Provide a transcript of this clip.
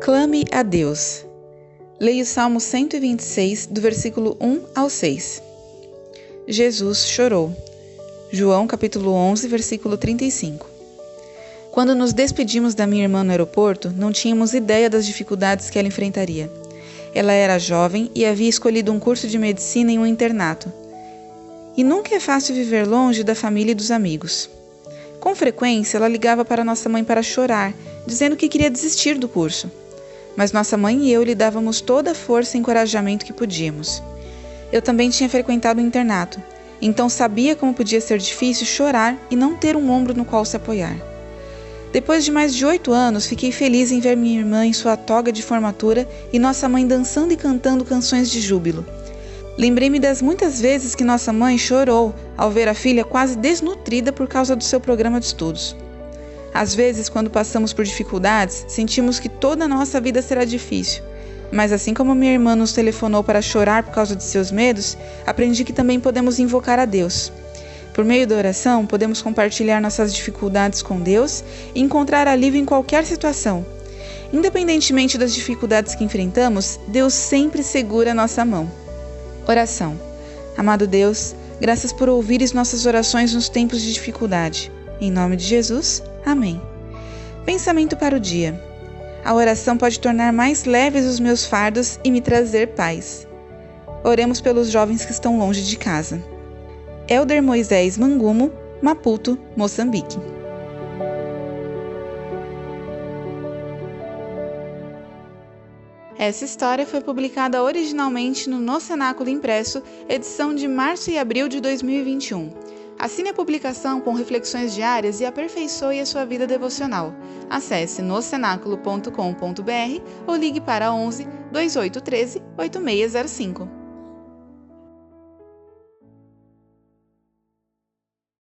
Clame a Deus. Leia o Salmo 126, do versículo 1 ao 6. Jesus chorou. João capítulo 11, versículo 35. Quando nos despedimos da minha irmã no aeroporto, não tínhamos ideia das dificuldades que ela enfrentaria. Ela era jovem e havia escolhido um curso de medicina em um internato. E nunca é fácil viver longe da família e dos amigos. Com frequência, ela ligava para nossa mãe para chorar, dizendo que queria desistir do curso mas nossa mãe e eu lhe dávamos toda a força e encorajamento que podíamos. Eu também tinha frequentado o internato, então sabia como podia ser difícil chorar e não ter um ombro no qual se apoiar. Depois de mais de oito anos, fiquei feliz em ver minha irmã em sua toga de formatura e nossa mãe dançando e cantando canções de júbilo. Lembrei-me das muitas vezes que nossa mãe chorou ao ver a filha quase desnutrida por causa do seu programa de estudos. Às vezes, quando passamos por dificuldades, sentimos que toda a nossa vida será difícil. Mas assim como minha irmã nos telefonou para chorar por causa de seus medos, aprendi que também podemos invocar a Deus. Por meio da oração, podemos compartilhar nossas dificuldades com Deus e encontrar alívio em qualquer situação. Independentemente das dificuldades que enfrentamos, Deus sempre segura nossa mão. Oração. Amado Deus, graças por ouvires nossas orações nos tempos de dificuldade. Em nome de Jesus. Amém. Pensamento para o dia. A oração pode tornar mais leves os meus fardos e me trazer paz. Oremos pelos jovens que estão longe de casa. Elder Moisés Mangumo, Maputo, Moçambique. Essa história foi publicada originalmente no No Cenáculo Impresso, edição de março e abril de 2021. Assine a publicação com reflexões diárias e aperfeiçoe a sua vida devocional. Acesse nocenáculo.com.br ou ligue para 11 2813 8605.